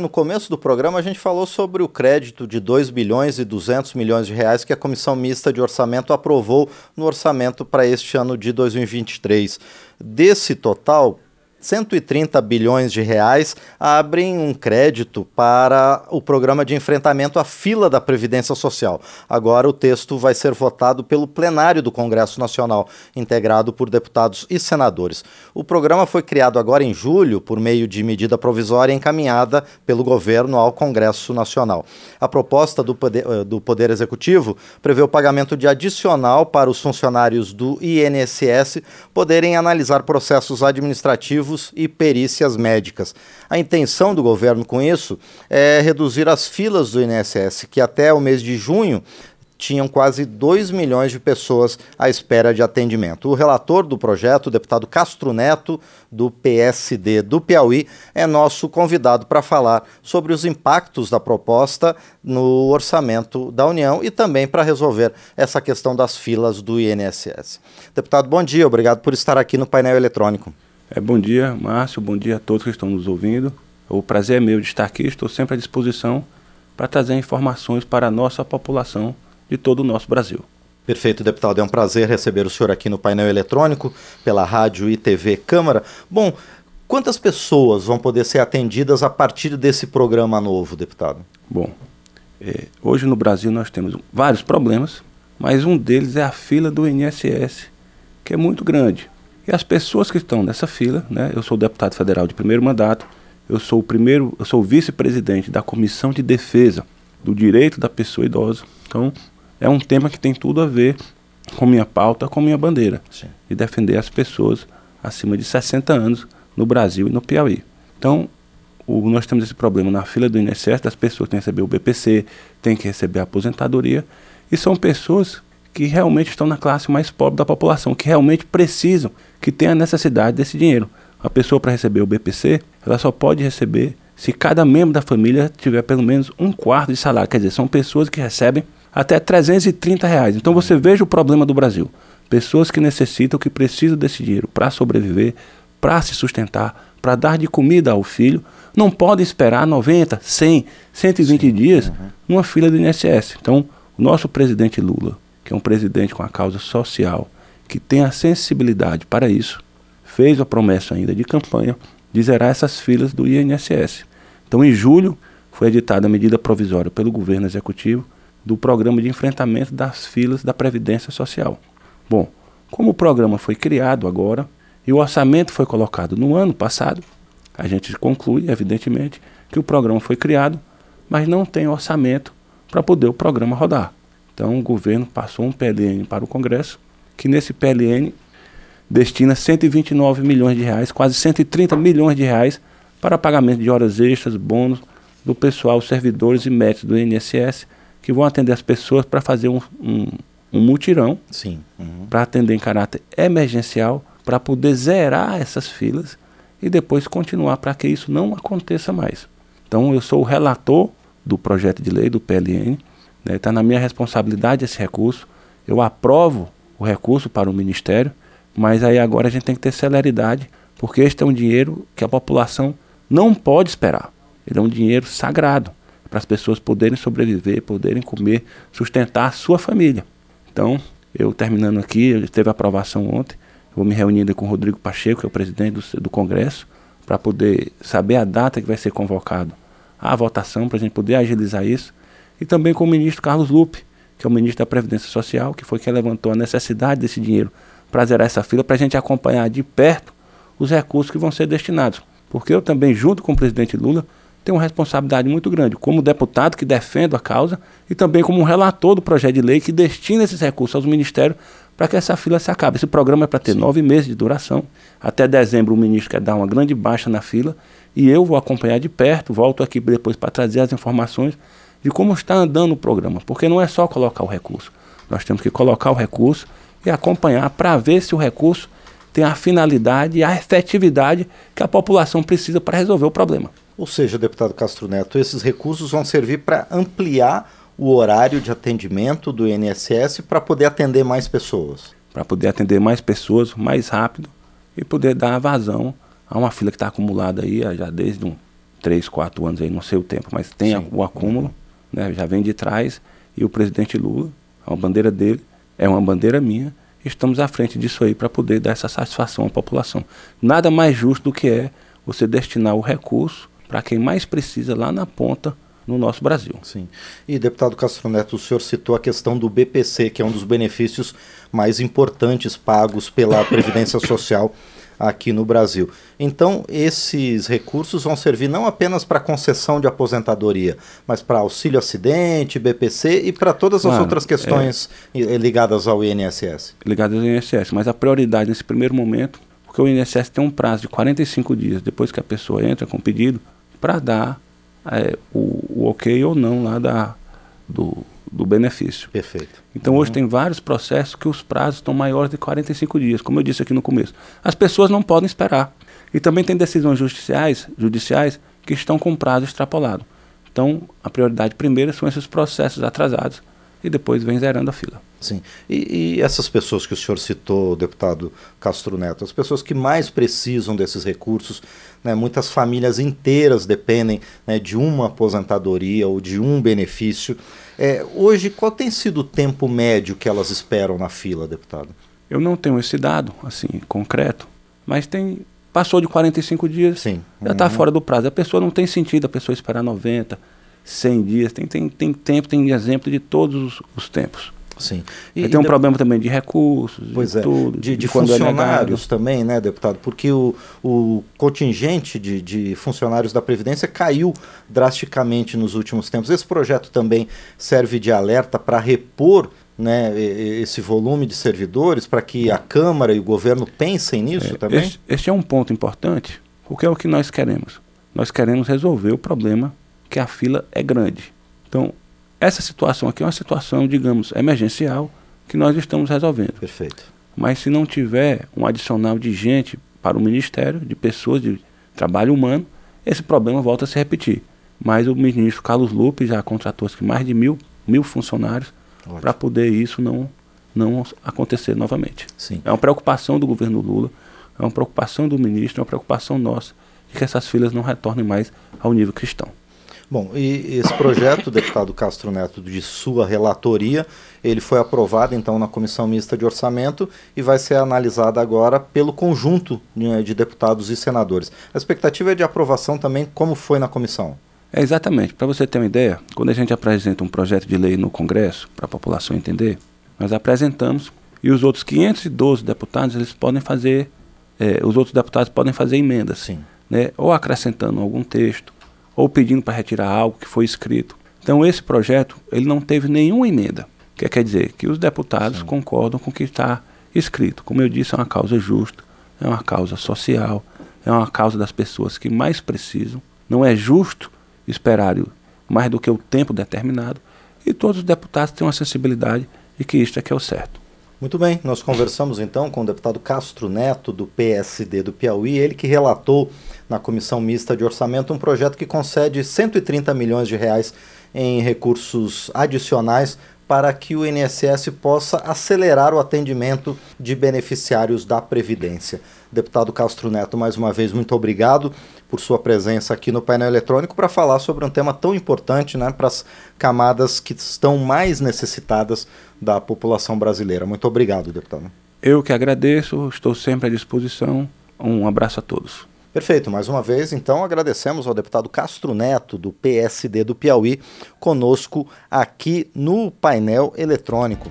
No começo do programa a gente falou sobre o crédito de 2 bilhões e 200 milhões de reais que a Comissão Mista de Orçamento aprovou no orçamento para este ano de 2023. Desse total, 130 bilhões de reais abrem um crédito para o programa de enfrentamento à fila da Previdência Social. Agora o texto vai ser votado pelo plenário do Congresso Nacional, integrado por deputados e senadores. O programa foi criado agora em julho por meio de medida provisória encaminhada pelo governo ao Congresso Nacional. A proposta do Poder, eh, do poder Executivo prevê o pagamento de adicional para os funcionários do INSS poderem analisar processos administrativos e perícias médicas. A intenção do governo com isso é reduzir as filas do INSS, que até o mês de junho tinham quase 2 milhões de pessoas à espera de atendimento. O relator do projeto, o deputado Castro Neto, do PSD do Piauí, é nosso convidado para falar sobre os impactos da proposta no orçamento da União e também para resolver essa questão das filas do INSS. Deputado, bom dia, obrigado por estar aqui no painel eletrônico. É, bom dia, Márcio, bom dia a todos que estão nos ouvindo. O prazer é meu de estar aqui, estou sempre à disposição para trazer informações para a nossa população de todo o nosso Brasil. Perfeito, deputado. É um prazer receber o senhor aqui no painel eletrônico, pela rádio e TV Câmara. Bom, quantas pessoas vão poder ser atendidas a partir desse programa novo, deputado? Bom, é, hoje no Brasil nós temos vários problemas, mas um deles é a fila do INSS, que é muito grande. E as pessoas que estão nessa fila, né, eu sou deputado federal de primeiro mandato, eu sou o primeiro, eu sou vice-presidente da Comissão de Defesa do Direito da Pessoa Idosa. Então, é um tema que tem tudo a ver com minha pauta, com minha bandeira, Sim. de defender as pessoas acima de 60 anos no Brasil e no Piauí. Então, o, nós temos esse problema na fila do INSS das pessoas que têm que receber o BPC, têm que receber a aposentadoria, e são pessoas que realmente estão na classe mais pobre da população, que realmente precisam, que têm a necessidade desse dinheiro. A pessoa para receber o BPC, ela só pode receber se cada membro da família tiver pelo menos um quarto de salário. Quer dizer, são pessoas que recebem até 330 reais. Então você veja o problema do Brasil. Pessoas que necessitam, que precisam desse dinheiro para sobreviver, para se sustentar, para dar de comida ao filho, não podem esperar 90, 100, 120 Sim. dias uhum. numa fila do INSS. Então, o nosso presidente Lula, que um presidente com a causa social, que tem a sensibilidade para isso, fez a promessa ainda de campanha de zerar essas filas do INSS. Então, em julho, foi editada a medida provisória pelo governo executivo do programa de enfrentamento das filas da Previdência Social. Bom, como o programa foi criado agora e o orçamento foi colocado no ano passado, a gente conclui, evidentemente, que o programa foi criado, mas não tem orçamento para poder o programa rodar. Então o governo passou um PLN para o Congresso, que nesse PLN destina 129 milhões de reais, quase 130 milhões de reais para pagamento de horas extras, bônus do pessoal, servidores e médicos do INSS, que vão atender as pessoas para fazer um, um, um, mutirão, uhum. para atender em caráter emergencial, para poder zerar essas filas e depois continuar para que isso não aconteça mais. Então eu sou o relator do projeto de lei do PLN, Está né? na minha responsabilidade esse recurso. Eu aprovo o recurso para o Ministério, mas aí agora a gente tem que ter celeridade, porque este é um dinheiro que a população não pode esperar. Ele é um dinheiro sagrado para as pessoas poderem sobreviver, poderem comer, sustentar a sua família. Então, eu terminando aqui, teve aprovação ontem, vou me reunir com o Rodrigo Pacheco, que é o presidente do, do Congresso, para poder saber a data que vai ser convocado a votação, para a gente poder agilizar isso e também com o ministro Carlos Lupe, que é o ministro da Previdência Social, que foi quem levantou a necessidade desse dinheiro para zerar essa fila, para a gente acompanhar de perto os recursos que vão ser destinados. Porque eu também, junto com o presidente Lula, tenho uma responsabilidade muito grande, como deputado que defendo a causa e também como relator do projeto de lei que destina esses recursos aos ministérios para que essa fila se acabe. Esse programa é para ter Sim. nove meses de duração. Até dezembro o ministro quer dar uma grande baixa na fila e eu vou acompanhar de perto, volto aqui depois para trazer as informações de como está andando o programa, porque não é só colocar o recurso. Nós temos que colocar o recurso e acompanhar para ver se o recurso tem a finalidade e a efetividade que a população precisa para resolver o problema. Ou seja, deputado Castro Neto, esses recursos vão servir para ampliar o horário de atendimento do INSS para poder atender mais pessoas. Para poder atender mais pessoas mais rápido e poder dar vazão a uma fila que está acumulada aí já desde um três, quatro anos aí, não sei o tempo, mas tem Sim. o acúmulo, né, já vem de trás, e o presidente Lula, a bandeira dele, é uma bandeira minha, estamos à frente disso aí para poder dar essa satisfação à população. Nada mais justo do que é você destinar o recurso para quem mais precisa lá na ponta no nosso Brasil. Sim. E, deputado Castro Neto, o senhor citou a questão do BPC, que é um dos benefícios mais importantes pagos pela Previdência Social aqui no Brasil. Então, esses recursos vão servir não apenas para concessão de aposentadoria, mas para auxílio acidente, BPC e para todas as outras questões é, ligadas ao INSS. Ligadas ao INSS, mas a prioridade nesse primeiro momento, porque o INSS tem um prazo de 45 dias depois que a pessoa entra com o pedido, para dar é, o, o, ok ou não lá da, do, do benefício. Perfeito. Então hoje uhum. tem vários processos que os prazos estão maiores de 45 dias, como eu disse aqui no começo. As pessoas não podem esperar. E também tem decisões judiciais, judiciais que estão com prazo extrapolado. Então a prioridade primeira são esses processos atrasados e depois vem zerando a fila. Sim. E, e, essas pessoas que o senhor citou, deputado Castro Neto, as pessoas que mais precisam desses recursos, né, muitas famílias inteiras dependem né, de uma aposentadoria ou de um benefício. É, hoje, qual tem sido o tempo médio que elas esperam na fila, deputado? Eu não tenho esse dado, assim, concreto, mas tem passou de 45 dias, Sim. já está uhum. fora do prazo. A pessoa não tem sentido a pessoa esperar 90, 100 dias, tem, tem, tem tempo, tem exemplo de todos os, os tempos. Sim. E, tem um problema também de recursos, pois de é, tudo. De, de, de é funcionários é também, né, deputado? Porque o, o contingente de, de funcionários da Previdência caiu drasticamente nos últimos tempos. Esse projeto também serve de alerta para repor né, esse volume de servidores, para que a Câmara e o governo pensem nisso é, também? Este, este é um ponto importante, porque é o que nós queremos. Nós queremos resolver o problema que a fila é grande. Então, essa situação aqui é uma situação, digamos, emergencial que nós estamos resolvendo. Perfeito. Mas se não tiver um adicional de gente para o Ministério, de pessoas de trabalho humano, esse problema volta a se repetir. Mas o ministro Carlos Lupe já contratou mais de mil, mil funcionários para poder isso não, não acontecer novamente. Sim. É uma preocupação do governo Lula, é uma preocupação do ministro, é uma preocupação nossa de que essas filas não retornem mais ao nível que estão. Bom, e esse projeto, deputado Castro Neto, de sua relatoria, ele foi aprovado então na Comissão Mista de Orçamento e vai ser analisado agora pelo conjunto né, de deputados e senadores. A expectativa é de aprovação também, como foi na comissão? É exatamente. Para você ter uma ideia, quando a gente apresenta um projeto de lei no Congresso, para a população entender, nós apresentamos e os outros 512 deputados, eles podem fazer, é, os outros deputados podem fazer emendas, Sim. Né, ou acrescentando algum texto, ou pedindo para retirar algo que foi escrito. Então esse projeto ele não teve nenhuma emenda, que quer dizer que os deputados Sim. concordam com o que está escrito. Como eu disse, é uma causa justa, é uma causa social, é uma causa das pessoas que mais precisam. Não é justo esperar mais do que o tempo determinado e todos os deputados têm uma sensibilidade de que isto é que é o certo. Muito bem, nós conversamos então com o deputado Castro Neto, do PSD do Piauí, ele que relatou na Comissão Mista de Orçamento um projeto que concede 130 milhões de reais em recursos adicionais para que o INSS possa acelerar o atendimento de beneficiários da Previdência. Deputado Castro Neto, mais uma vez, muito obrigado por sua presença aqui no painel eletrônico para falar sobre um tema tão importante né, para as camadas que estão mais necessitadas da população brasileira. Muito obrigado, deputado. Eu que agradeço, estou sempre à disposição. Um abraço a todos. Perfeito, mais uma vez, então agradecemos ao deputado Castro Neto, do PSD do Piauí, conosco aqui no painel eletrônico.